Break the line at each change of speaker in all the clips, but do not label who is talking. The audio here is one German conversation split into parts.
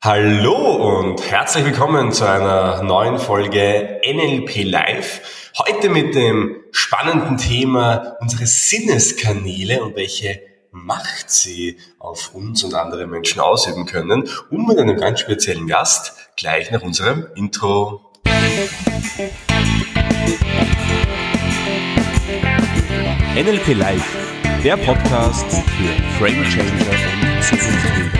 Hallo und herzlich willkommen zu einer neuen Folge NLP Live. Heute mit dem spannenden Thema unsere Sinneskanäle und welche Macht sie auf uns und andere Menschen ausüben können und mit einem ganz speziellen Gast gleich nach unserem Intro. NLP Live, der Podcast für Frame Changer und Zukunftsbilder.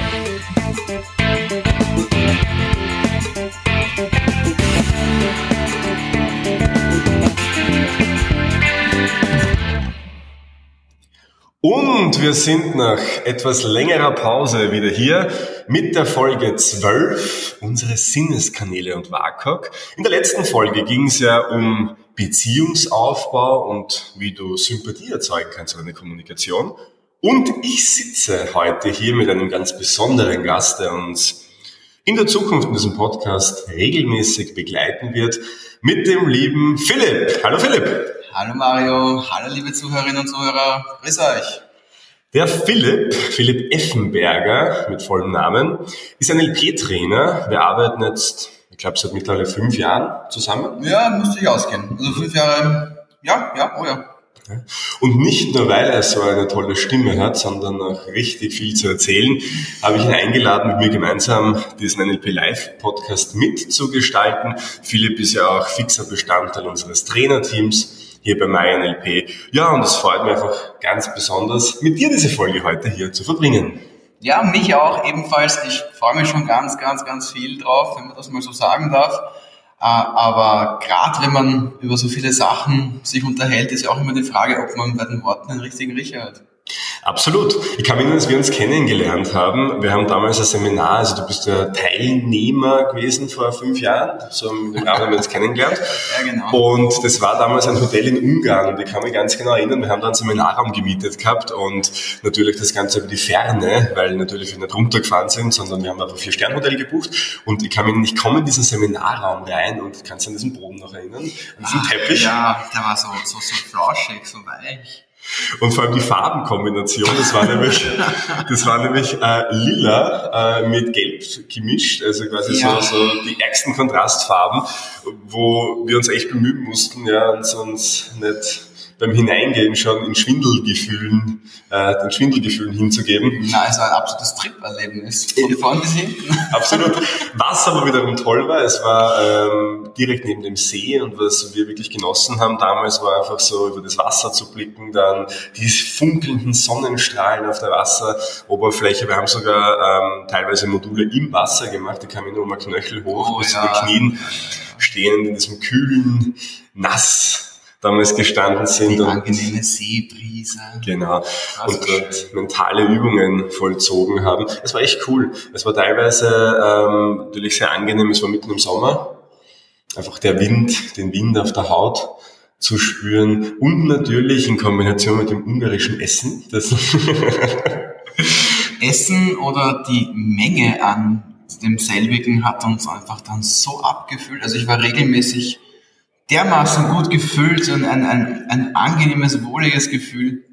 Und wir sind nach etwas längerer Pause wieder hier mit der Folge 12, unsere Sinneskanäle und WAKOK. In der letzten Folge ging es ja um Beziehungsaufbau und wie du Sympathie erzeugen kannst über eine Kommunikation. Und ich sitze heute hier mit einem ganz besonderen Gast, der uns in der Zukunft in diesem Podcast regelmäßig begleiten wird, mit dem lieben Philipp. Hallo Philipp.
Hallo Mario, hallo liebe Zuhörerinnen und Zuhörer, grüß euch.
Der Philipp, Philipp Effenberger mit vollem Namen, ist ein LP-Trainer. Wir arbeiten jetzt, ich glaube, seit mittlerweile fünf Jahren zusammen.
Ja, müsste ich ausgehen. Also fünf Jahre, ja, ja, oh ja.
Und nicht nur, weil er so eine tolle Stimme hat, sondern auch richtig viel zu erzählen, habe ich ihn eingeladen, mit mir gemeinsam diesen NLP Live Podcast mitzugestalten. Philipp ist ja auch fixer Bestandteil unseres Trainerteams hier bei MyNLP. Ja, und es freut mich einfach ganz besonders, mit dir diese Folge heute hier zu verbringen.
Ja, mich auch ebenfalls. Ich freue mich schon ganz, ganz, ganz viel drauf, wenn man das mal so sagen darf. Äh, aber gerade wenn man über so viele Sachen sich unterhält, ist ja auch immer die Frage, ob man bei den Worten den richtigen Riecher hat.
Absolut. Ich kann mich erinnern, dass wir uns kennengelernt haben. Wir haben damals ein Seminar, also du bist ja Teilnehmer gewesen vor fünf Jahren. So im Rahmen haben wir uns kennengelernt.
Ja, genau.
Und das war damals ein Hotel in Ungarn und ich kann mich ganz genau erinnern, wir haben da einen Seminarraum gemietet gehabt und natürlich das Ganze über die Ferne, weil natürlich wir nicht runtergefahren sind, sondern wir haben einfach vier Sternhotel gebucht und ich kann mich nicht kommen in diesen Seminarraum rein und kannst du an diesen Boden noch erinnern? An diesen
ah,
Teppich?
Ja, der war so, so, so flauschig, so weich.
Und vor allem die Farbenkombination, das war nämlich, das war nämlich äh, lila äh, mit gelb gemischt, also quasi ja. so, so die ärgsten Kontrastfarben, wo wir uns echt bemühen mussten, ja, und uns nicht beim Hineingehen schon in Schwindelgefühlen, äh, den Schwindelgefühlen hinzugeben.
Na, es war ein absolutes Trip-Erlebnis. Von vorn bis hinten.
Absolut. Was aber wiederum toll war, es war ähm, direkt neben dem See und was wir wirklich genossen haben damals war einfach so über das Wasser zu blicken, dann die funkelnden Sonnenstrahlen auf der Wasseroberfläche. Wir haben sogar ähm, teilweise Module im Wasser gemacht, die kamen nur mal Knöchel hoch oh, bis ja. zu den Knien, stehen in diesem kühlen, nass damals gestanden sind.
Die angenehme Seebrise.
Genau. Und dort mentale Übungen vollzogen haben. Es war echt cool. Es war teilweise ähm, natürlich sehr angenehm. Es war mitten im Sommer. Einfach der Wind, den Wind auf der Haut zu spüren und natürlich in Kombination mit dem ungarischen Essen. Das
Essen oder die Menge an demselbigen hat uns einfach dann so abgefühlt. Also ich war regelmäßig dermaßen gut gefüllt und ein, ein, ein angenehmes, wohliges Gefühl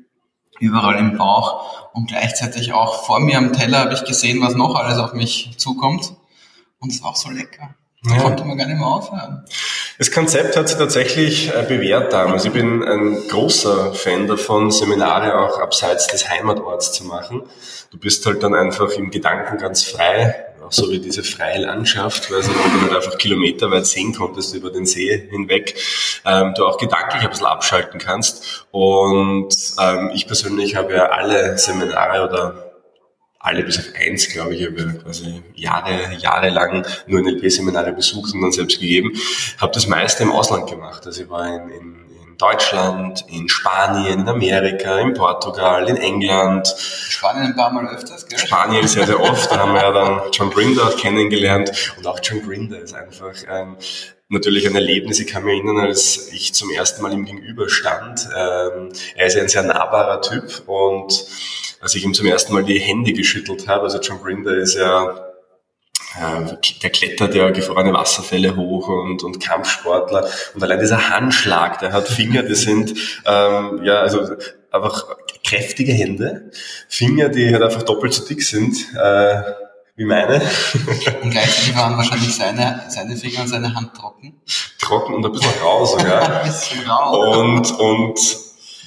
überall im Bauch und gleichzeitig auch vor mir am Teller habe ich gesehen, was noch alles auf mich zukommt und es war auch so lecker. Da ja. konnte man gar nicht mehr aufhören.
Das Konzept hat sich tatsächlich äh, bewährt damals. Ich bin ein großer Fan davon, Seminare auch abseits des Heimatorts zu machen. Du bist halt dann einfach im Gedanken ganz frei auch so wie diese freie Landschaft, weil du halt einfach kilometerweit sehen konntest über den See hinweg, ähm, du auch gedanklich ein bisschen abschalten kannst. Und ähm, ich persönlich habe ja alle Seminare oder alle bis auf eins, glaube ich, habe quasi Jahre, jahrelang nur NLP-Seminare besucht und dann selbst gegeben, habe das meiste im Ausland gemacht. Also ich war in, in Deutschland, in Spanien, in Amerika, in Portugal, in England.
Spanien ein paar Mal öfters, gell?
Spanien sehr, sehr oft. Da haben wir ja dann John Grinder kennengelernt. Und auch John Grinder ist einfach ähm, natürlich ein Erlebnis. Ich kann mich erinnern, als ich zum ersten Mal ihm gegenüberstand. Ähm, er ist ja ein sehr nahbarer Typ und als ich ihm zum ersten Mal die Hände geschüttelt habe, also John Grinder ist ja der klettert ja gefrorene Wasserfälle hoch und, und Kampfsportler. Und allein dieser Handschlag, der hat Finger, die sind, ähm, ja, also einfach kräftige Hände. Finger, die halt einfach doppelt so dick sind, äh, wie meine.
Und gleichzeitig waren wahrscheinlich seine, seine Finger und seine Hand trocken.
Trocken und ein bisschen rau sogar.
ein bisschen rau.
Und, und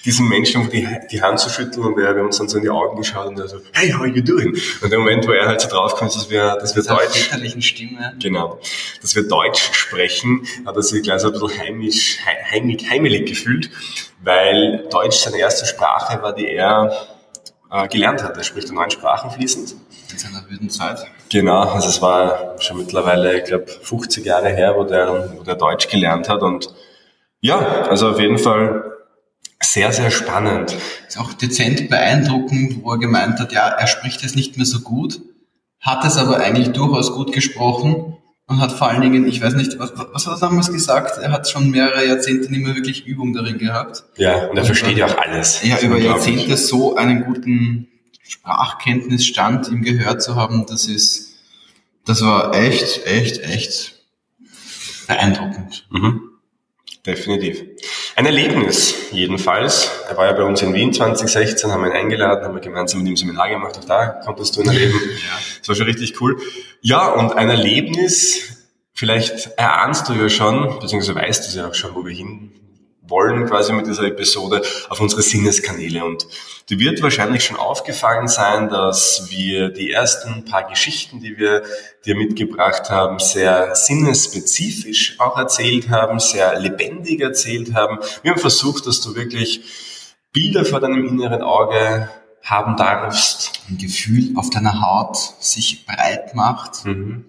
diesem Menschen die, die Hand zu schütteln und er, wir haben uns dann so in die Augen geschaut und er so, hey, how are you doing? Und der Moment, wo er halt so draufkommt, dass wir, dass wir Deutsch,
Stimme.
genau, dass wir Deutsch sprechen, hat er sich gleich so ein bisschen heimisch, heimig, heimelig gefühlt, weil Deutsch seine erste Sprache war, die er äh, gelernt hat. Er spricht neun Sprachen fließend.
In seiner wilden Zeit.
Genau, also es war schon mittlerweile, ich glaube, 50 Jahre her, wo der, wo der Deutsch gelernt hat und ja, also auf jeden Fall sehr, sehr spannend.
Ist auch dezent beeindruckend, wo er gemeint hat, ja, er spricht es nicht mehr so gut, hat es aber eigentlich durchaus gut gesprochen und hat vor allen Dingen, ich weiß nicht, was, was hat er damals gesagt? Er hat schon mehrere Jahrzehnte nicht mehr wirklich Übung darin gehabt.
Ja, und er und versteht ja auch alles.
Ja, über Jahrzehnte so einen guten Sprachkenntnisstand ihm gehört zu haben, das ist, das war echt, echt, echt beeindruckend.
Mhm. Definitiv. Ein Erlebnis jedenfalls. Er war ja bei uns in Wien 2016, haben wir ihn eingeladen, haben wir gemeinsam mit ihm Seminar gemacht. Auch da konntest du ihn erleben. Ja. Das war schon richtig cool. Ja, und ein Erlebnis, vielleicht erahnst du ja schon, beziehungsweise weißt du ja auch schon, wo wir hin wollen quasi mit dieser Episode auf unsere Sinneskanäle. Und dir wird wahrscheinlich schon aufgefallen sein, dass wir die ersten paar Geschichten, die wir dir mitgebracht haben, sehr sinnesspezifisch auch erzählt haben, sehr lebendig erzählt haben. Wir haben versucht, dass du wirklich Bilder vor deinem inneren Auge haben darfst.
Ein Gefühl auf deiner Haut sich breit macht.
Mhm.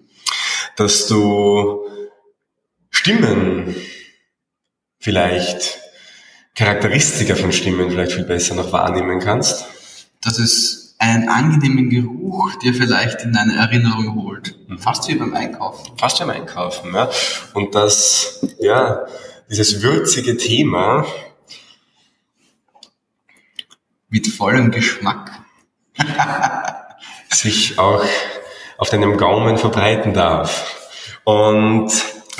Dass du Stimmen vielleicht Charakteristika von Stimmen vielleicht viel besser noch wahrnehmen kannst?
Dass es einen angenehmen Geruch dir vielleicht in eine Erinnerung holt. Mhm. Fast wie beim Einkaufen.
Fast wie beim Einkaufen, ja. Und dass, ja, dieses würzige Thema
mit vollem Geschmack
sich auch auf deinem Gaumen verbreiten darf. Und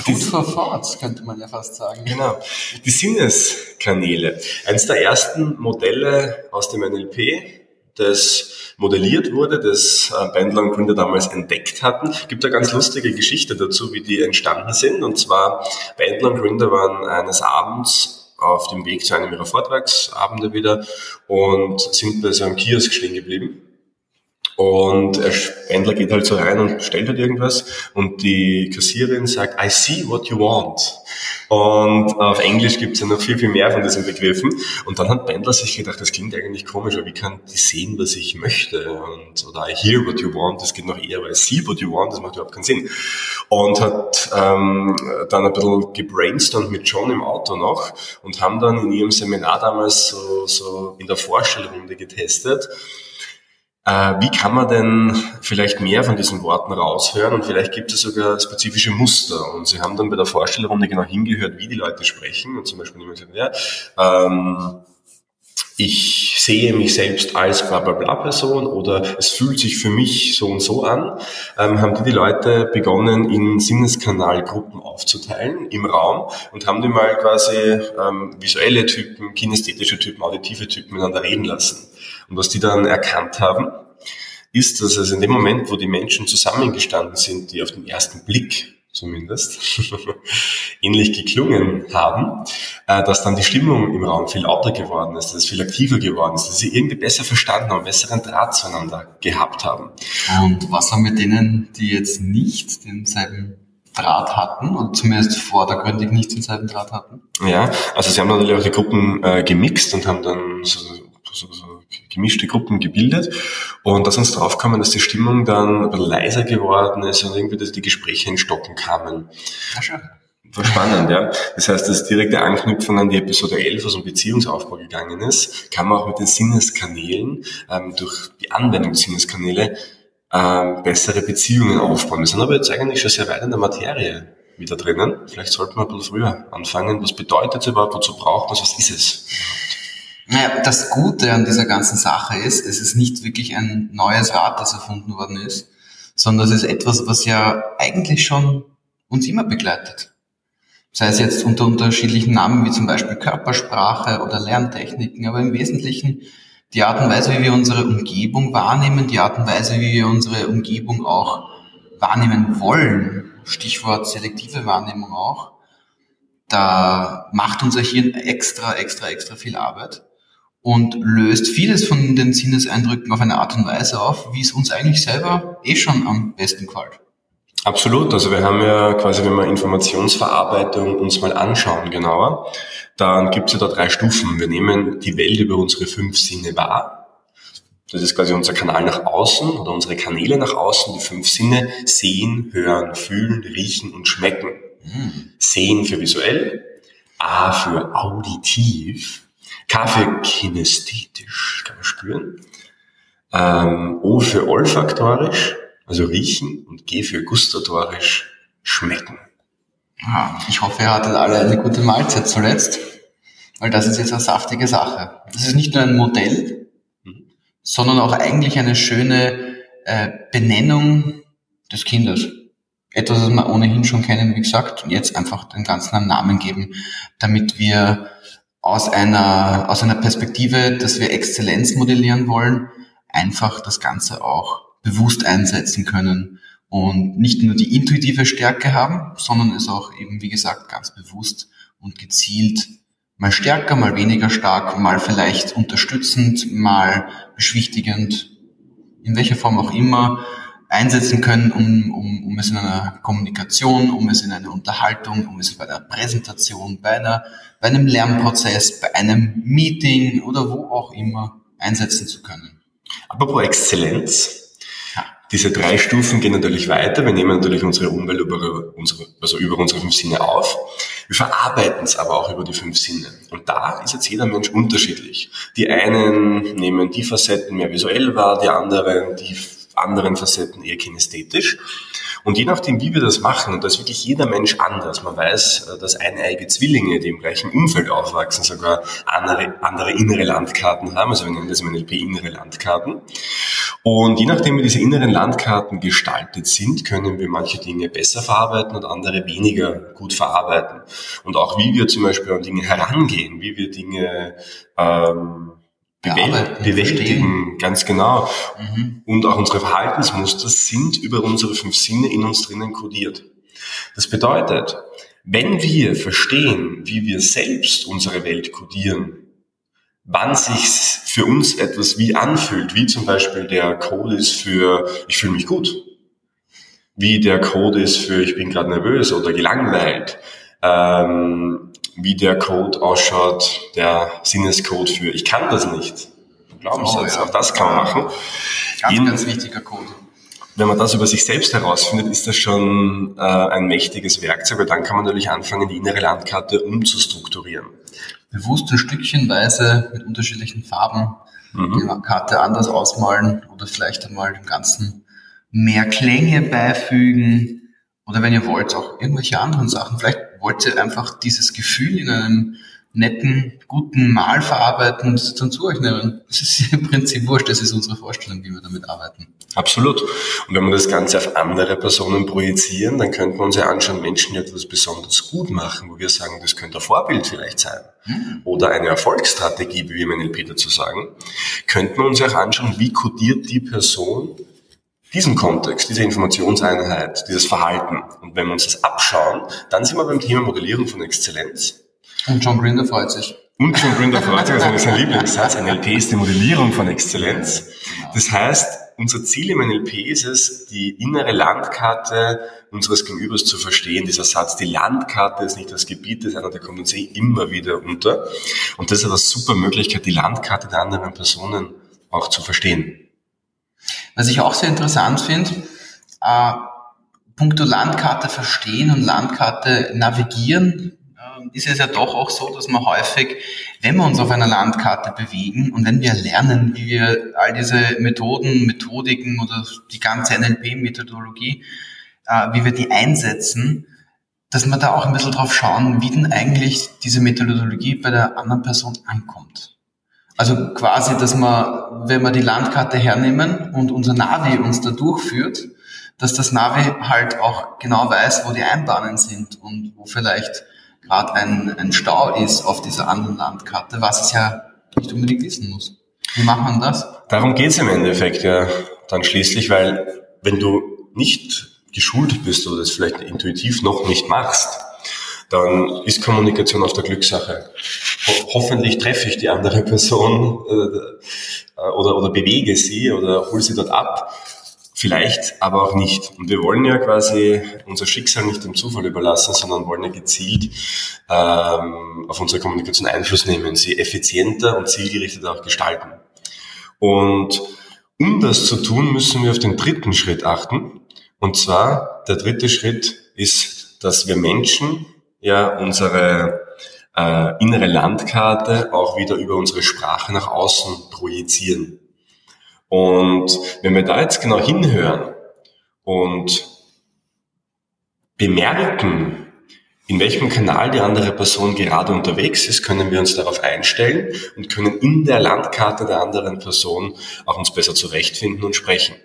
Food for Thoughts, könnte man ja fast sagen.
Genau. Die Sinneskanäle. Eines der ersten Modelle aus dem NLP, das modelliert wurde, das äh, Bandler und Gründer damals entdeckt hatten. Gibt eine ganz lustige Geschichte dazu, wie die entstanden sind. Und zwar, Bandler und Gründer waren eines Abends auf dem Weg zu einem ihrer Vortragsabende wieder und sind bei so einem Kiosk stehen geblieben und der Spendler geht halt so rein und stellt halt irgendwas und die Kassiererin sagt, I see what you want. Und auf Englisch gibt es ja noch viel, viel mehr von diesen Begriffen. Und dann hat Bendler sich gedacht, das klingt eigentlich komisch, aber wie kann die sehen, was ich möchte? Und, oder I hear what you want, das geht noch eher, weil I see what you want, das macht überhaupt keinen Sinn. Und hat ähm, dann ein bisschen gebrainstormt mit John im Auto noch und haben dann in ihrem Seminar damals so, so in der Vorstellrunde getestet, wie kann man denn vielleicht mehr von diesen Worten raushören und vielleicht gibt es sogar spezifische Muster. Und sie haben dann bei der Vorstellrunde genau hingehört, wie die Leute sprechen. Und zum Beispiel jemand gesagt, ja, ähm, ich sehe mich selbst als bla bla bla Person oder es fühlt sich für mich so und so an, ähm, haben die, die Leute begonnen, in Sinneskanalgruppen aufzuteilen im Raum und haben die mal quasi ähm, visuelle Typen, kinästhetische Typen, auditive Typen miteinander reden lassen. Und was die dann erkannt haben, ist, dass es in dem Moment, wo die Menschen zusammengestanden sind, die auf den ersten Blick zumindest ähnlich geklungen haben, äh, dass dann die Stimmung im Raum viel lauter geworden ist, dass es viel aktiver geworden ist, dass sie irgendwie besser verstanden haben, besseren Draht zueinander gehabt haben.
Und was haben wir denen, die jetzt nicht denselben Draht hatten und zumindest vordergründig nicht denselben Draht hatten?
Ja, also sie haben natürlich auch die Gruppen äh, gemixt und haben dann so, so, so gemischte Gruppen gebildet und da sind uns draufgekommen, dass die Stimmung dann ein bisschen leiser geworden ist und irgendwie, dass die Gespräche in Stocken kamen.
Ja.
War spannend, ja. Das heißt, das direkte Anknüpfen an die Episode 11, was um Beziehungsaufbau gegangen ist, kann man auch mit den Sinneskanälen, ähm, durch die Anwendung Sinneskanäle, ähm, bessere Beziehungen aufbauen. Wir sind aber jetzt eigentlich schon sehr weit in der Materie wieder drinnen. Vielleicht sollten wir ein bisschen früher anfangen. Was bedeutet es überhaupt? Wozu braucht man es? Was ist es?
Naja, das Gute an dieser ganzen Sache ist, es ist nicht wirklich ein neues Rad, das erfunden worden ist, sondern es ist etwas, was ja eigentlich schon uns immer begleitet. Sei es jetzt unter unterschiedlichen Namen wie zum Beispiel Körpersprache oder Lerntechniken, aber im Wesentlichen die Art und Weise, wie wir unsere Umgebung wahrnehmen, die Art und Weise, wie wir unsere Umgebung auch wahrnehmen wollen, Stichwort selektive Wahrnehmung auch, da macht unser Hirn extra, extra, extra viel Arbeit und löst vieles von den Sinneseindrücken auf eine Art und Weise auf, wie es uns eigentlich selber eh schon am besten gefällt.
Absolut. Also wir haben ja quasi, wenn wir Informationsverarbeitung uns mal anschauen genauer, dann gibt es ja da drei Stufen. Wir nehmen die Welt über unsere fünf Sinne wahr. Das ist quasi unser Kanal nach außen oder unsere Kanäle nach außen, die fünf Sinne. Sehen, hören, fühlen, riechen und schmecken. Mhm. Sehen für visuell, A für auditiv, K für kinästhetisch, kann man spüren, ähm, O für olfaktorisch, also riechen und G für gustatorisch, schmecken.
Ah, ich hoffe, ihr hattet alle eine gute Mahlzeit zuletzt, weil das ist jetzt eine saftige Sache. Das ist nicht nur ein Modell, mhm. sondern auch eigentlich eine schöne äh, Benennung des Kindes etwas, was wir ohnehin schon kennen, wie gesagt, und jetzt einfach den ganzen einen Namen geben, damit wir aus einer, aus einer Perspektive, dass wir Exzellenz modellieren wollen, einfach das Ganze auch bewusst einsetzen können und nicht nur die intuitive Stärke haben, sondern es auch eben, wie gesagt, ganz bewusst und gezielt mal stärker, mal weniger stark, mal vielleicht unterstützend, mal beschwichtigend, in welcher Form auch immer, einsetzen können, um, um, um es in einer Kommunikation, um es in einer Unterhaltung, um es bei einer Präsentation, bei, einer, bei einem Lernprozess, bei einem Meeting oder wo auch immer einsetzen zu können.
Apropos Exzellenz. Diese drei Stufen gehen natürlich weiter. Wir nehmen natürlich unsere Umwelt über unsere, also über unsere fünf Sinne auf. Wir verarbeiten es aber auch über die fünf Sinne. Und da ist jetzt jeder Mensch unterschiedlich. Die einen nehmen die Facetten mehr visuell wahr, die anderen die anderen Facetten eher kinästhetisch. Und je nachdem, wie wir das machen, und da ist wirklich jeder Mensch anders. Man weiß, äh, dass eineige Zwillinge, die im gleichen Umfeld aufwachsen, sogar andere, andere innere Landkarten haben. Also wir nennen das im NLP innere Landkarten. Und je nachdem, wie diese inneren Landkarten gestaltet sind, können wir manche Dinge besser verarbeiten und andere weniger gut verarbeiten. Und auch wie wir zum Beispiel an Dinge herangehen, wie wir Dinge ähm, bewältigen, ganz genau. Mhm. Und auch unsere Verhaltensmuster sind über unsere fünf Sinne in uns drinnen kodiert. Das bedeutet, wenn wir verstehen, wie wir selbst unsere Welt kodieren, wann sich für uns etwas wie anfühlt, wie zum Beispiel der Code ist für ich fühle mich gut, wie der Code ist für ich bin gerade nervös oder gelangweilt, ähm, wie der Code ausschaut, der Sinnescode für ich kann das nicht. Glaubenssatz, oh, ja. auch das kann man machen.
Ganz, Jeden, ganz wichtiger Code.
Wenn man das über sich selbst herausfindet, ist das schon äh, ein mächtiges Werkzeug, weil dann kann man natürlich anfangen, die innere Landkarte umzustrukturieren.
Bewusst ein Stückchenweise mit unterschiedlichen Farben mhm. die Karte anders ausmalen oder vielleicht einmal dem Ganzen mehr Klänge beifügen oder wenn ihr wollt, auch irgendwelche anderen Sachen. Vielleicht wollt ihr einfach dieses Gefühl in einem netten, guten Mal verarbeiten und es dann zu euch nehmen. Das ist im Prinzip wurscht, das ist unsere Vorstellung, wie wir damit arbeiten.
Absolut. Und wenn wir das Ganze auf andere Personen projizieren, dann könnten wir uns ja anschauen, Menschen, die etwas besonders gut machen, wo wir sagen, das könnte ein Vorbild vielleicht sein. Mhm. Oder eine Erfolgsstrategie, wie wir im NLP dazu sagen, könnten wir uns auch anschauen, wie kodiert die Person diesen Kontext, diese Informationseinheit, dieses Verhalten. Und wenn wir uns das abschauen, dann sind wir beim Thema Modellierung von Exzellenz.
Und John Grinder freut sich.
Und John Grinder freut sich, das ist sein Lieblingssatz. NLP ist die Modellierung von Exzellenz. Das heißt, unser Ziel im NLP ist es, die innere Landkarte unseres Gegenübers zu verstehen. Dieser Satz, die Landkarte ist nicht das Gebiet des anderen, der kommt uns eh immer wieder unter. Und das ist eine super Möglichkeit, die Landkarte der anderen Personen auch zu verstehen.
Was ich auch sehr interessant finde, äh, puncto Landkarte verstehen und Landkarte navigieren, äh, ist es ja doch auch so, dass man häufig, wenn wir uns auf einer Landkarte bewegen und wenn wir lernen, wie wir all diese Methoden, Methodiken oder die ganze NLP-Methodologie, äh, wie wir die einsetzen, dass wir da auch ein bisschen drauf schauen, wie denn eigentlich diese Methodologie bei der anderen Person ankommt. Also quasi, dass man, wenn wir die Landkarte hernehmen und unser Navi uns da durchführt, dass das Navi halt auch genau weiß, wo die Einbahnen sind und wo vielleicht gerade ein, ein Stau ist auf dieser anderen Landkarte, was es ja nicht unbedingt wissen muss. Wie macht man das?
Darum geht's im Endeffekt ja dann schließlich, weil wenn du nicht geschult bist oder das vielleicht intuitiv noch nicht machst, dann ist Kommunikation auf der Glückssache. Ho hoffentlich treffe ich die andere Person äh, oder, oder bewege sie oder hole sie dort ab. Vielleicht, aber auch nicht. Und wir wollen ja quasi unser Schicksal nicht dem Zufall überlassen, sondern wollen ja gezielt ähm, auf unsere Kommunikation Einfluss nehmen, sie effizienter und zielgerichtet auch gestalten. Und um das zu tun, müssen wir auf den dritten Schritt achten. Und zwar, der dritte Schritt ist, dass wir Menschen ja unsere äh, innere Landkarte auch wieder über unsere Sprache nach außen projizieren. Und wenn wir da jetzt genau hinhören und bemerken, in welchem Kanal die andere Person gerade unterwegs ist, können wir uns darauf einstellen und können in der Landkarte der anderen Person auch uns besser zurechtfinden und sprechen.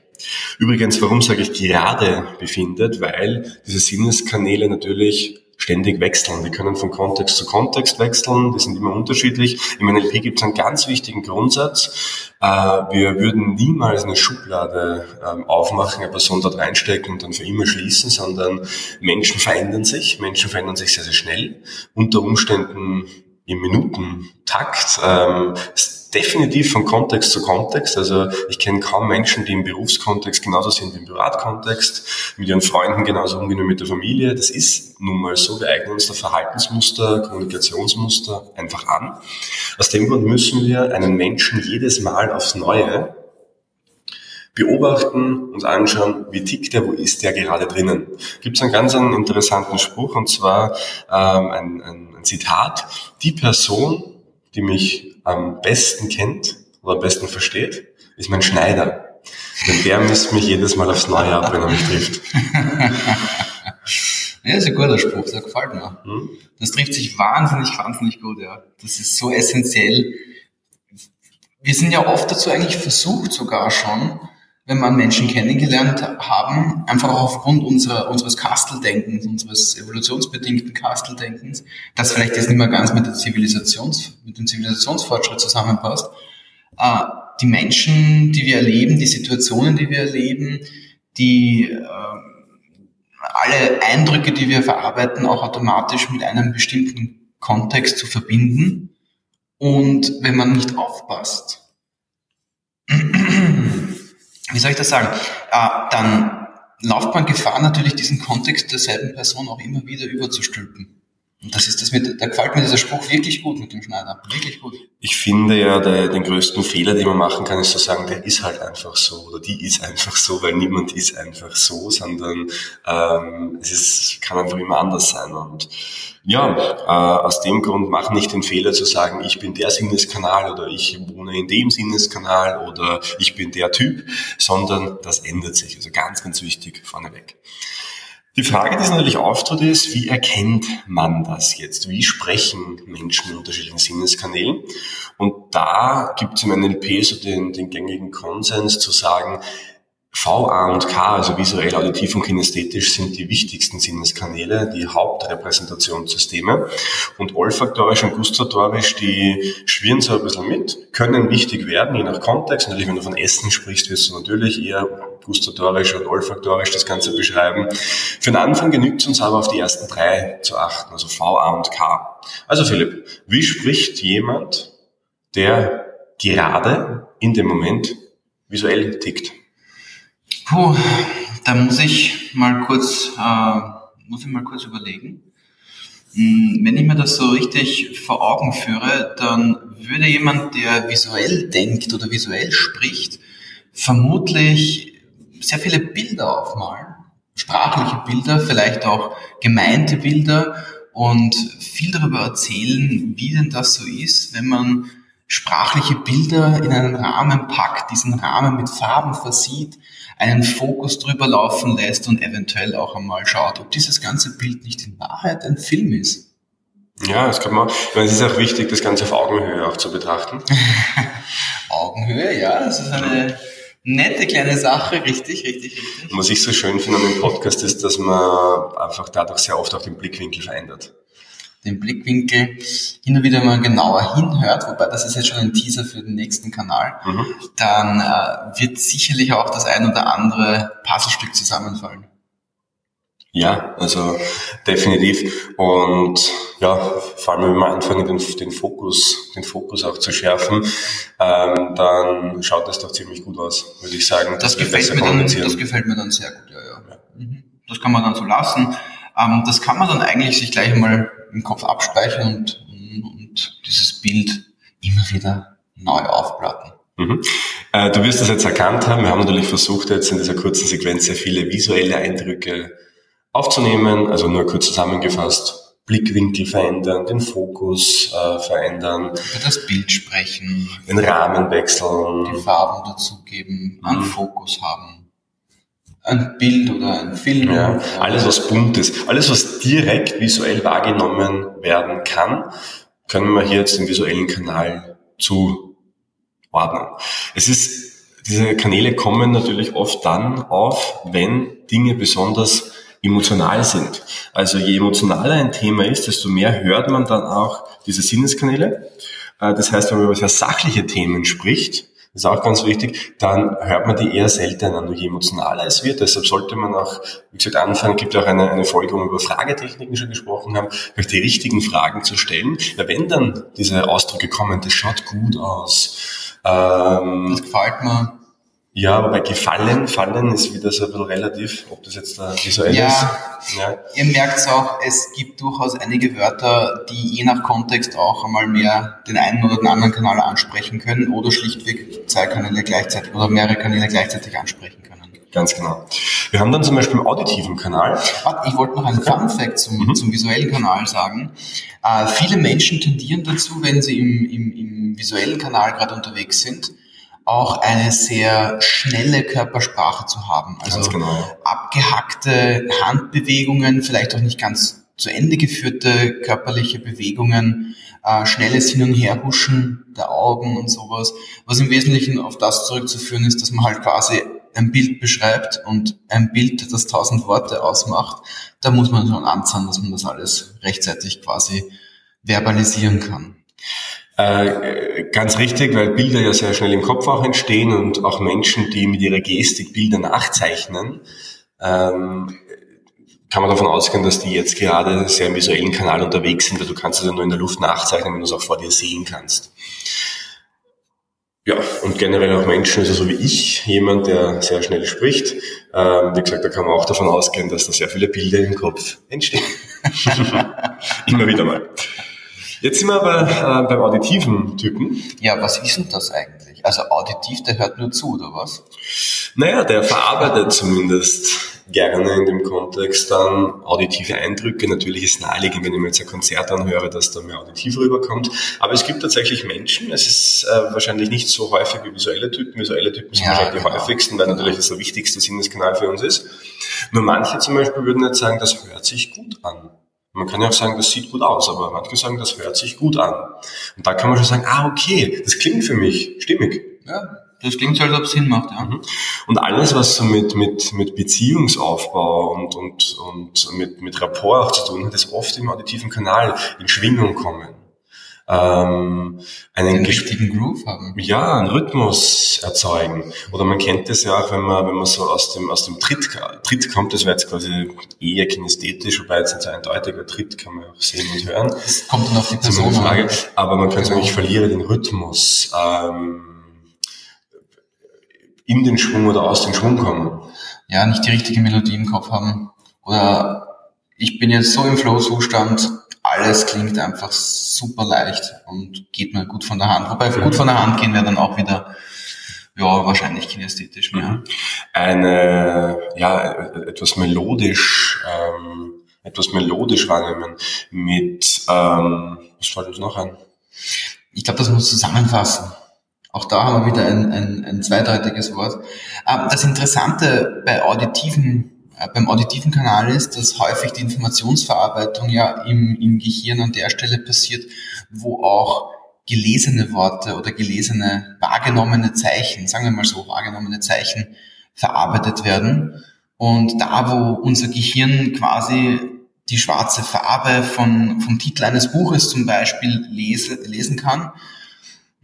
Übrigens, warum sage ich gerade befindet? Weil diese Sinneskanäle natürlich ständig wechseln. Die können von Kontext zu Kontext wechseln, die sind immer unterschiedlich. Im NLP gibt es einen ganz wichtigen Grundsatz. Äh, wir würden niemals eine Schublade ähm, aufmachen, eine Person dort reinstecken und dann für immer schließen, sondern Menschen verändern sich. Menschen verändern sich sehr, sehr schnell. Unter Umständen im Minutentakt. Ähm, definitiv von Kontext zu Kontext. Also ich kenne kaum Menschen, die im Berufskontext genauso sind wie im Privatkontext, mit ihren Freunden genauso umgehen wie mit der Familie. Das ist nun mal so. Wir eignen uns da Verhaltensmuster, Kommunikationsmuster einfach an. Aus dem Grund müssen wir einen Menschen jedes Mal aufs Neue beobachten, uns anschauen, wie tickt der, wo ist der gerade drinnen. Gibt es einen ganz einen interessanten Spruch und zwar ähm, ein, ein, ein Zitat. Die Person, die mich am besten kennt oder am besten versteht, ist mein Schneider. Denn der misst mich jedes Mal aufs Neue ab, wenn er mich trifft.
Ja, ist ein guter Spruch, der gefällt mir. Hm? Das trifft sich wahnsinnig, wahnsinnig gut, ja. Das ist so essentiell. Wir sind ja oft dazu eigentlich versucht sogar schon, wenn man Menschen kennengelernt haben, einfach auch aufgrund unserer, unseres Kasteldenkens, unseres evolutionsbedingten Kasteldenkens, das vielleicht jetzt nicht mehr ganz mit, der Zivilisations, mit dem Zivilisationsfortschritt zusammenpasst, äh, die Menschen, die wir erleben, die Situationen, die wir erleben, die äh, alle Eindrücke, die wir verarbeiten, auch automatisch mit einem bestimmten Kontext zu verbinden. Und wenn man nicht aufpasst, wie soll ich das sagen, äh, dann läuft man Gefahr natürlich diesen Kontext derselben Person auch immer wieder überzustülpen. Und das ist das mit, da gefällt mir dieser Spruch wirklich gut mit dem Schneider. Wirklich gut.
Ich finde ja, der, den größten Fehler, den man machen kann, ist zu sagen, der ist halt einfach so oder die ist einfach so, weil niemand ist einfach so, sondern ähm, es ist, kann einfach immer anders sein. Und ja, äh, aus dem Grund mach nicht den Fehler zu sagen, ich bin der Sinneskanal oder ich wohne in dem Sinneskanal oder ich bin der Typ, sondern das ändert sich. Also ganz, ganz wichtig vorneweg. Die Frage, die sich natürlich auftritt, ist, wie erkennt man das jetzt? Wie sprechen Menschen mit unterschiedlichen Sinneskanälen? Und da gibt es im NLP so den, den gängigen Konsens zu sagen, VA und K, also visuell, auditiv und kinästhetisch, sind die wichtigsten Sinneskanäle, die Hauptrepräsentationssysteme. Und olfaktorisch und gustatorisch, die schwirren so ein bisschen mit, können wichtig werden, je nach Kontext. Natürlich, wenn du von Essen sprichst, wirst du natürlich eher gustatorisch und olfaktorisch das Ganze beschreiben. Für den Anfang genügt es uns aber auf die ersten drei zu achten, also VA und K. Also Philipp, wie spricht jemand, der gerade in dem Moment visuell tickt?
Puh, da muss ich mal kurz, äh, muss ich mal kurz überlegen. Hm, wenn ich mir das so richtig vor Augen führe, dann würde jemand, der visuell denkt oder visuell spricht, vermutlich sehr viele Bilder aufmalen. Sprachliche Bilder, vielleicht auch gemeinte Bilder und viel darüber erzählen, wie denn das so ist, wenn man sprachliche Bilder in einen Rahmen packt, diesen Rahmen mit Farben versieht, einen Fokus drüber laufen lässt und eventuell auch einmal schaut, ob dieses ganze Bild nicht in Wahrheit ein Film ist.
Ja, das kann man. Ich meine, es ist auch wichtig, das Ganze auf Augenhöhe auch zu betrachten.
Augenhöhe, ja, das ist eine nette kleine Sache, richtig, richtig, richtig.
Was ich so schön finde an dem Podcast ist, dass man einfach dadurch sehr oft auch den Blickwinkel verändert.
Den Blickwinkel hin und wieder mal genauer hinhört, wobei das ist jetzt schon ein Teaser für den nächsten Kanal, mhm. dann äh, wird sicherlich auch das ein oder andere Puzzlestück zusammenfallen.
Ja, also definitiv. Und ja, vor allem wenn wir anfangen, den, den Fokus, den Fokus auch zu schärfen, ähm, dann schaut das doch ziemlich gut aus, würde ich sagen.
Das gefällt, mir dann, das gefällt mir dann sehr gut, ja, ja. ja. Mhm. Das kann man dann so lassen. Ähm, das kann man dann eigentlich sich gleich mal im Kopf abspeichern und, und dieses Bild immer wieder neu aufplatten.
Mhm. Äh, du wirst das jetzt erkannt haben. Wir haben natürlich versucht, jetzt in dieser kurzen Sequenz sehr viele visuelle Eindrücke aufzunehmen. Also nur kurz zusammengefasst. Blickwinkel verändern, den Fokus äh, verändern.
Über das Bild sprechen.
Den Rahmen wechseln.
Die Farben dazugeben, einen mhm. Fokus haben. Ein Bild oder ein Film.
Ja, alles was bunt ist. Alles was direkt visuell wahrgenommen werden kann, können wir hier jetzt den visuellen Kanal zuordnen. Es ist, diese Kanäle kommen natürlich oft dann auf, wenn Dinge besonders emotional sind. Also je emotionaler ein Thema ist, desto mehr hört man dann auch diese Sinneskanäle. Äh, das heißt, wenn man über sehr sachliche Themen spricht, das ist auch ganz wichtig, dann hört man die eher seltener, nur je emotionaler es wird. Deshalb sollte man auch, wie gesagt, anfangen, gibt auch eine, eine Folge, wo wir über Fragetechniken schon gesprochen haben, vielleicht die richtigen Fragen zu stellen. Ja, wenn dann diese Ausdrücke kommen, das schaut gut aus.
Ähm, das gefällt mir.
Ja, aber bei Gefallen, Fallen ist wieder so ein bisschen relativ, ob das jetzt da visuell ja, ist.
Ja, ihr merkt auch, es gibt durchaus einige Wörter, die je nach Kontext auch einmal mehr den einen oder den anderen Kanal ansprechen können oder schlichtweg zwei Kanäle gleichzeitig oder mehrere Kanäle gleichzeitig ansprechen können.
Ganz genau. Wir haben dann zum Beispiel im auditiven Kanal.
Ich wollte noch einen Fun Fact zum, mhm. zum visuellen Kanal sagen. Äh, viele Menschen tendieren dazu, wenn sie im, im, im visuellen Kanal gerade unterwegs sind, auch eine sehr schnelle Körpersprache zu haben. Also genau. abgehackte Handbewegungen, vielleicht auch nicht ganz zu Ende geführte körperliche Bewegungen, äh, schnelles Hin- und Herhuschen der Augen und sowas, was im Wesentlichen auf das zurückzuführen ist, dass man halt quasi ein Bild beschreibt und ein Bild, das tausend Worte ausmacht, da muss man schon anzahlen, dass man das alles rechtzeitig quasi verbalisieren kann.
Äh, ganz richtig, weil Bilder ja sehr schnell im Kopf auch entstehen und auch Menschen, die mit ihrer Gestik Bilder nachzeichnen, ähm, kann man davon ausgehen, dass die jetzt gerade sehr im visuellen Kanal unterwegs sind, weil du kannst es ja nur in der Luft nachzeichnen, wenn du es auch vor dir sehen kannst. Ja, und generell auch Menschen, also so wie ich, jemand, der sehr schnell spricht. Ähm, wie gesagt, da kann man auch davon ausgehen, dass da sehr viele Bilder im Kopf entstehen. Immer wieder mal. Jetzt sind wir aber äh, beim auditiven Typen.
Ja, was ist denn das eigentlich? Also auditiv, der hört nur zu, oder was?
Naja, der verarbeitet zumindest gerne in dem Kontext dann auditive Eindrücke. Natürlich ist naheliegend, wenn ich mir jetzt ein Konzert anhöre, dass da mehr auditiv rüberkommt. Aber es gibt tatsächlich Menschen, es ist äh, wahrscheinlich nicht so häufig wie visuelle Typen. Visuelle Typen sind ja, wahrscheinlich genau. die häufigsten, weil natürlich das der wichtigste Sinneskanal für uns ist. Nur manche zum Beispiel würden jetzt sagen, das hört sich gut an. Man kann ja auch sagen, das sieht gut aus, aber manche sagen, das hört sich gut an. Und da kann man schon sagen, ah, okay, das klingt für mich stimmig.
Ja, das klingt so, als ob es Sinn macht, ja. Mhm.
Und alles, was so mit, mit, mit Beziehungsaufbau und, und, und mit, mit Rapport auch zu tun hat, ist oft im auditiven Kanal in Schwingung kommen ähm, einen
richtigen Groove haben.
Ja, einen Rhythmus erzeugen. Oder man kennt das ja auch, wenn man, wenn man so aus dem, aus dem Tritt, Tritt kommt, das wäre jetzt quasi eher kinästhetisch, wobei jetzt nicht so eindeutiger Tritt kann man auch sehen und hören.
Das kommt dann auf die Person
Frage. Aber man könnte sagen, ich verliere den Rhythmus. Ähm, in den Schwung oder aus dem Schwung kommen.
Ja, nicht die richtige Melodie im Kopf haben. Oder ich bin jetzt so im Flow-Zustand, alles klingt einfach super leicht und geht mir gut von der Hand. Wobei gut von der Hand gehen wir dann auch wieder, ja, wahrscheinlich kinästhetisch mehr.
Eine, ja, etwas melodisch, ähm, etwas melodisch wahrnehmen mit, ähm, was fällt uns noch ein?
Ich glaube, das muss zusammenfassen. Auch da haben wir wieder ein, ein, ein zweideutiges Wort. Ähm, das Interessante bei auditiven äh, beim auditiven Kanal ist, dass häufig die Informationsverarbeitung ja im, im Gehirn an der Stelle passiert, wo auch gelesene Worte oder gelesene wahrgenommene Zeichen, sagen wir mal so, wahrgenommene Zeichen verarbeitet werden. Und da, wo unser Gehirn quasi die schwarze Farbe von, vom Titel eines Buches zum Beispiel lese, lesen kann,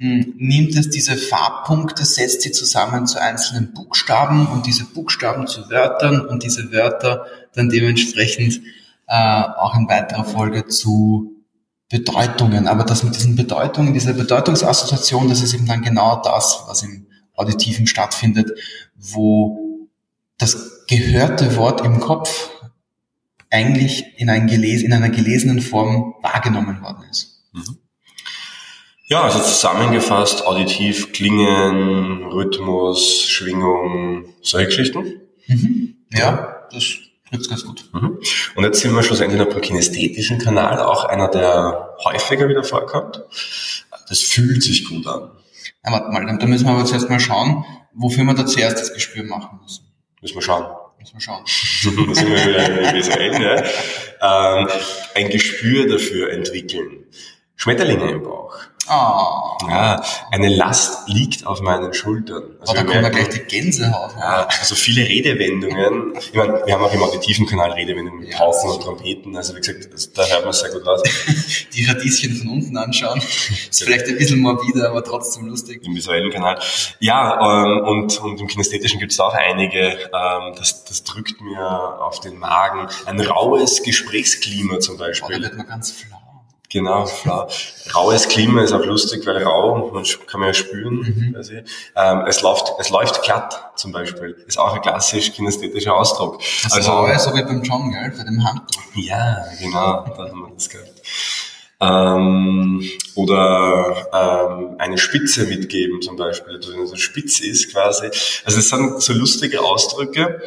nimmt es diese Farbpunkte, setzt sie zusammen zu einzelnen Buchstaben und diese Buchstaben zu Wörtern und diese Wörter dann dementsprechend äh, auch in weiterer Folge zu Bedeutungen. Aber das mit diesen Bedeutungen, diese Bedeutungsassoziation, das ist eben dann genau das, was im Auditiven stattfindet, wo das gehörte Wort im Kopf eigentlich in, ein geles in einer gelesenen Form wahrgenommen worden ist. Mhm.
Ja, also zusammengefasst, auditiv, Klingen, Rhythmus, Schwingung, solche Geschichten.
Mhm. Ja, das trifft ganz gut.
Mhm. Und jetzt sind wir schlussendlich noch beim kinästhetischen Kanal, auch einer, der häufiger wieder vorkommt. Das fühlt sich gut an.
Ja, warte mal, da müssen wir aber zuerst mal schauen, wofür wir da zuerst das Gespür machen müssen.
Müssen wir schauen.
Müssen wir schauen.
da sind wir wieder visuell, ja. Ähm, ein Gespür dafür entwickeln. Schmetterlinge im Bauch.
Oh.
Ja, eine Last liegt auf meinen Schultern.
Also oh, da kommen wir gleich die Gänsehaut.
Ja, also viele Redewendungen. Ich meine, wir haben auch im auditiven Kanal Redewendungen mit ja, Pauken und Trompeten. Also wie gesagt, da hört man sehr gut raus.
die Radieschen von unten anschauen. Ist vielleicht ein bisschen morbide, aber trotzdem lustig.
Im visuellen Kanal. Ja, ähm, und, und im kinästhetischen gibt es auch einige. Ähm, das, das drückt mir auf den Magen. Ein raues Gesprächsklima zum Beispiel.
Oh, da wird man ganz flau.
Genau, klar. Raues Klima ist auch lustig, weil rau, man kann man ja spüren. Mhm. Ähm, es, läuft, es läuft glatt zum Beispiel. Ist auch ein klassisch kinästhetischer Ausdruck.
Das also, Raue, so wie beim John, gell? Bei dem Handtuch.
Ja, genau, da haben wir das gehabt. Ähm, oder ähm, eine Spitze mitgeben zum Beispiel, dass es so spitz ist quasi. Also es sind so lustige Ausdrücke,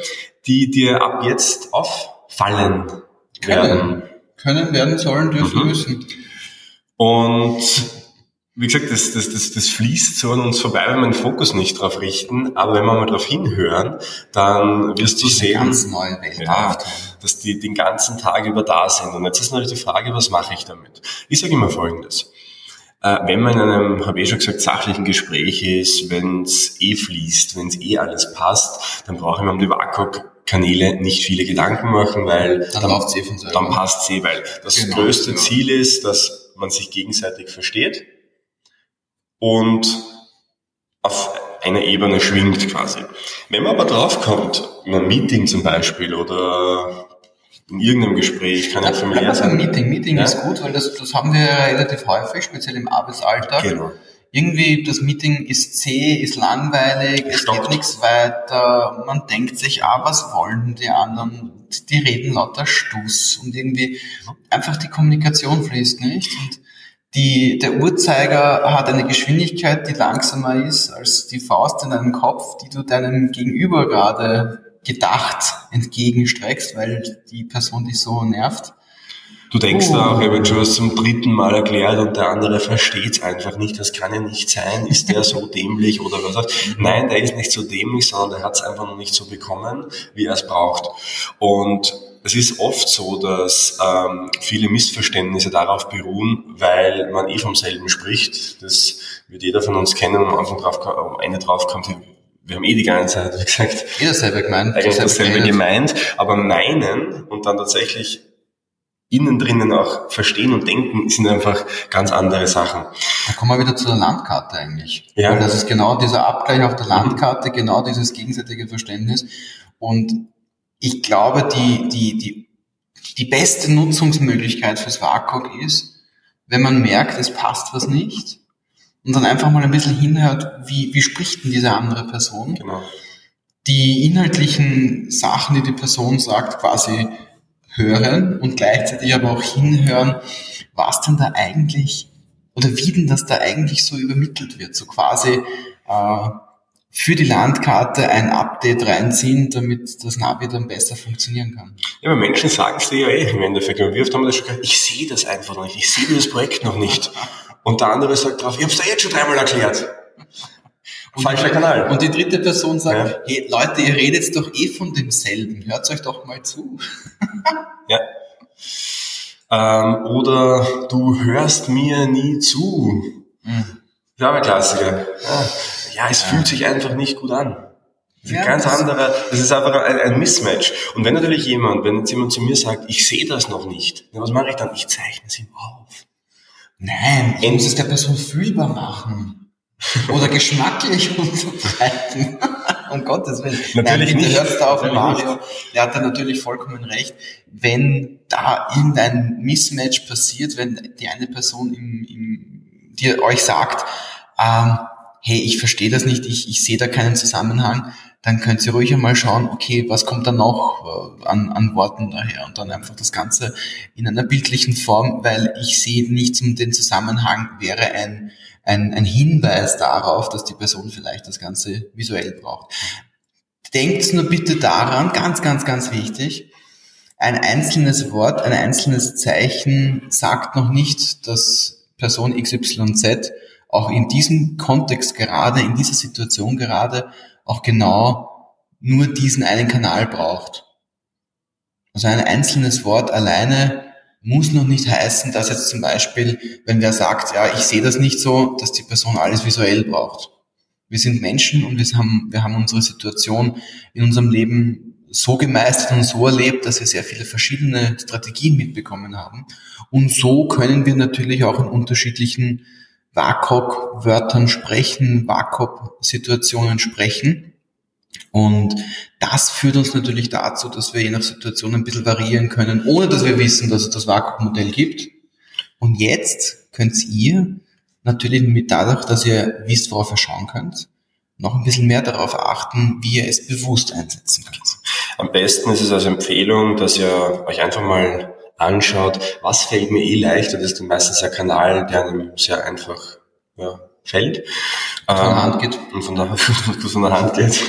die dir ab jetzt auffallen werden
können, werden sollen, dürfen, mhm. müssen.
Und wie gesagt, das, das, das, das fließt so an uns vorbei, wenn wir den Fokus nicht drauf richten. Aber wenn wir mal drauf hinhören, dann wirst du sehen,
ganz neue Welt
ja, dass die den ganzen Tag über da sind. Und jetzt ist natürlich die Frage, was mache ich damit? Ich sage immer Folgendes. Äh, wenn man in einem, habe ich schon gesagt, sachlichen Gespräch ist, wenn es eh fließt, wenn es eh alles passt, dann brauche ich mir um die WAKOK Kanäle nicht viele Gedanken machen, weil
dann, dann, eh von
dann passt sie, eh, weil das genau, größte genau. Ziel ist, dass man sich gegenseitig versteht und auf einer Ebene schwingt quasi. Wenn man aber draufkommt, in einem Meeting zum Beispiel oder in irgendeinem Gespräch, kann ja, ja familiär sein.
Meeting, Meeting ja? ist gut, weil das, das haben wir relativ häufig, speziell im Arbeitsalltag. Genau irgendwie das Meeting ist zäh, ist langweilig, es geht nichts weiter, man denkt sich, ah, was wollen die anderen? Die reden lauter Stuss und irgendwie einfach die Kommunikation fließt nicht. Und die, der Uhrzeiger hat eine Geschwindigkeit, die langsamer ist als die Faust in deinem Kopf, die du deinem Gegenüber gerade gedacht entgegenstreckst, weil die Person dich so nervt.
Du denkst oh. auch, er wird schon zum dritten Mal erklärt und der andere versteht es einfach nicht. Das kann ja nicht sein. Ist der so dämlich oder was auch? Nein, der ist nicht so dämlich, sondern der hat es einfach noch nicht so bekommen, wie er es braucht. Und es ist oft so, dass ähm, viele Missverständnisse darauf beruhen, weil man eh vom selben spricht. Das wird jeder von uns kennen, am Anfang drauf, am Ende drauf kommt, wir haben eh die ganze Zeit, wie gesagt,
eh dasselbe gemeint,
eigentlich dasselbe gemeint, aber meinen und dann tatsächlich innen drinnen auch verstehen und denken, sind einfach ganz andere Sachen.
Da kommen wir wieder zu der Landkarte eigentlich. Ja. Weil das ist genau dieser Abgleich auf der Landkarte, genau dieses gegenseitige Verständnis. Und ich glaube, die, die, die, die beste Nutzungsmöglichkeit fürs WAKOK ist, wenn man merkt, es passt was nicht, und dann einfach mal ein bisschen hinhört, wie, wie spricht denn diese andere Person?
Genau.
Die inhaltlichen Sachen, die die Person sagt, quasi hören und gleichzeitig aber auch hinhören, was denn da eigentlich oder wie denn das da eigentlich so übermittelt wird. So quasi äh, für die Landkarte ein Update reinziehen, damit das Navi dann besser funktionieren kann.
Ja, aber Menschen sagen es dir ja eh im Endeffekt. Und wir oft haben das schon gesagt, ich sehe das einfach noch nicht, ich sehe das Projekt noch nicht. Und der andere sagt drauf, ich habe es dir jetzt schon dreimal erklärt.
Und Falscher Kanal. Und die dritte Person sagt, ja. hey Leute, ihr redet doch eh von demselben, hört euch doch mal zu.
ja. Ähm, oder du hörst mir nie zu. Mhm. Ja, Klassiker. Ja, ja es ja. fühlt sich einfach nicht gut an. Das ist ein ganz anderer, das ist einfach ein, ein, Mismatch. Und wenn natürlich jemand, wenn jetzt jemand zu mir sagt, ich sehe das noch nicht, was mache ich dann? Ich zeichne es ihm auf.
Nein, ich muss es der Person fühlbar machen. Oder geschmacklich unterbreiten. um Gottes Willen.
Natürlich Nein,
nicht. hörst auf Mario. Der hat da natürlich vollkommen recht. Wenn da irgendein Mismatch passiert, wenn die eine Person im, im, die euch sagt, ähm, hey, ich verstehe das nicht, ich, ich sehe da keinen Zusammenhang, dann könnt ihr ruhig einmal schauen, okay, was kommt da noch äh, an, an Worten daher und dann einfach das Ganze in einer bildlichen Form, weil ich sehe nichts um den Zusammenhang, wäre ein, ein, ein Hinweis darauf, dass die Person vielleicht das Ganze visuell braucht. Denkt nur bitte daran, ganz, ganz, ganz wichtig, ein einzelnes Wort, ein einzelnes Zeichen sagt noch nicht, dass Person XYZ auch in diesem Kontext gerade, in dieser Situation gerade auch genau nur diesen einen Kanal braucht. Also ein einzelnes Wort alleine muss noch nicht heißen, dass jetzt zum Beispiel, wenn wer sagt, ja, ich sehe das nicht so, dass die Person alles visuell braucht. Wir sind Menschen und wir haben, wir haben unsere Situation in unserem Leben so gemeistert und so erlebt, dass wir sehr viele verschiedene Strategien mitbekommen haben. Und so können wir natürlich auch in unterschiedlichen WAKOK-Wörtern sprechen, WAKOK-Situationen sprechen. Und das führt uns natürlich dazu, dass wir je nach Situation ein bisschen variieren können, ohne dass wir wissen, dass es das WAKOK-Modell gibt. Und jetzt könnt ihr natürlich mit dadurch, dass ihr wisst, worauf ihr schauen könnt, noch ein bisschen mehr darauf achten, wie ihr es bewusst einsetzen könnt.
Am besten ist es als Empfehlung, dass ihr euch einfach mal anschaut, was fällt mir eh leicht, und das ist dann meistens ein Kanal, der einem sehr einfach ja, fällt.
Von der Hand geht.
Und von der, von der Hand geht.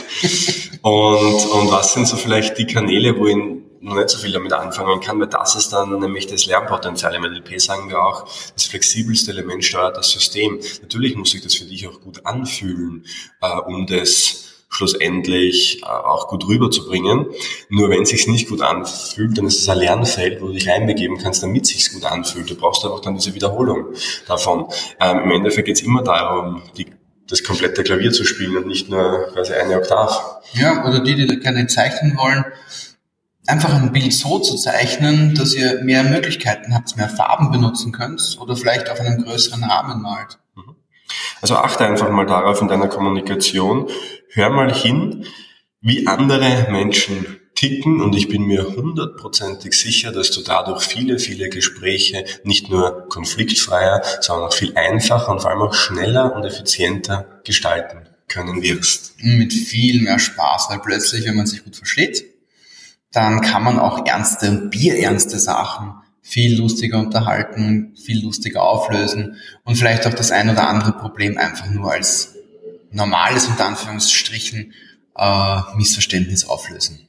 und, und was sind so vielleicht die Kanäle, wo ich noch nicht so viel damit anfangen kann, weil das ist dann nämlich das Lernpotenzial. Im NLP sagen wir auch, das flexibelste Element steuert das System. Natürlich muss sich das für dich auch gut anfühlen, äh, um das schlussendlich äh, auch gut rüberzubringen. Nur wenn es sich nicht gut anfühlt, dann ist es ein Lernfeld, wo du dich reinbegeben kannst, damit es sich gut anfühlt. Du brauchst einfach dann diese Wiederholung davon. Ähm, Im Endeffekt geht es immer darum, die, das komplette Klavier zu spielen und nicht nur quasi eine Oktav.
Ja, oder die, die gerne zeichnen wollen, einfach ein Bild so zu zeichnen, dass ihr mehr Möglichkeiten habt, mehr Farben benutzen könnt oder vielleicht auf einem größeren Rahmen malt. Mhm.
Also achte einfach mal darauf in deiner Kommunikation, hör mal hin, wie andere Menschen ticken und ich bin mir hundertprozentig sicher, dass du dadurch viele, viele Gespräche nicht nur konfliktfreier, sondern auch viel einfacher und vor allem auch schneller und effizienter gestalten können wirst.
Mit viel mehr Spaß, weil plötzlich, wenn man sich gut versteht, dann kann man auch ernste und bierernste Sachen viel lustiger unterhalten, viel lustiger auflösen und vielleicht auch das ein oder andere Problem einfach nur als normales, unter Anführungsstrichen, äh, Missverständnis auflösen.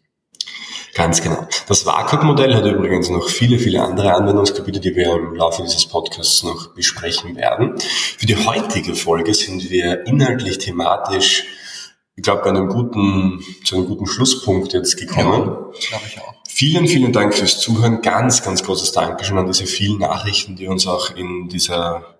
Ganz genau. Das WAKOG-Modell hat übrigens noch viele, viele andere Anwendungsgebiete, die wir im Laufe dieses Podcasts noch besprechen werden. Für die heutige Folge sind wir inhaltlich thematisch, ich glaube, bei einem guten, zu einem guten Schlusspunkt jetzt gekommen.
Ja, glaube ich auch.
Vielen, vielen Dank fürs Zuhören. Ganz, ganz großes Dankeschön an diese vielen Nachrichten, die uns auch in dieser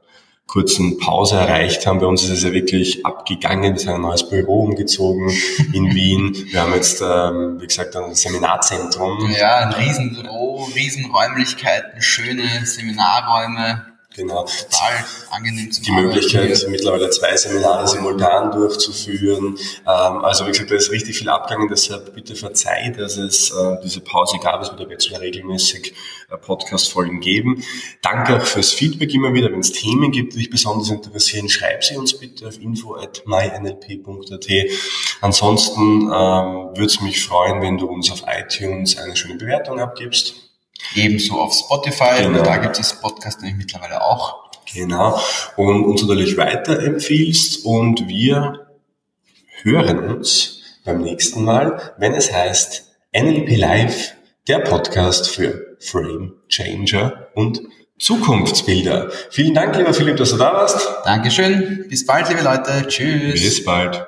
kurzen Pause erreicht haben. Bei uns ist es ja wirklich abgegangen. Wir sind ein neues Büro umgezogen in Wien. Wir haben jetzt, ähm, wie gesagt, ein Seminarzentrum.
Ja, ein Riesenbüro, Riesenräumlichkeiten, schöne Seminarräume.
Genau.
Total angenehm zu
Die Möglichkeit, hier. mittlerweile zwei Seminare simultan durchzuführen. Ähm, also wie gesagt, da ist richtig viel abgegangen, deshalb bitte verzeiht, dass es äh, diese Pause gab. Es wird aber jetzt wieder regelmäßig äh, Podcast-Folgen geben. Danke auch fürs Feedback immer wieder. Wenn es Themen gibt, die dich besonders interessieren, schreib sie uns bitte auf info at mynlp.at. Ansonsten ähm, würde es mich freuen, wenn du uns auf iTunes eine schöne Bewertung abgibst.
Ebenso auf Spotify, genau. da gibt es Podcast nämlich mittlerweile auch.
Genau. Und uns natürlich weiterempfiehlst und wir hören uns beim nächsten Mal, wenn es heißt NLP Live, der Podcast für Frame Changer und Zukunftsbilder. Vielen Dank, lieber Philipp, dass du da warst.
Dankeschön. Bis bald, liebe Leute. Tschüss.
Bis bald.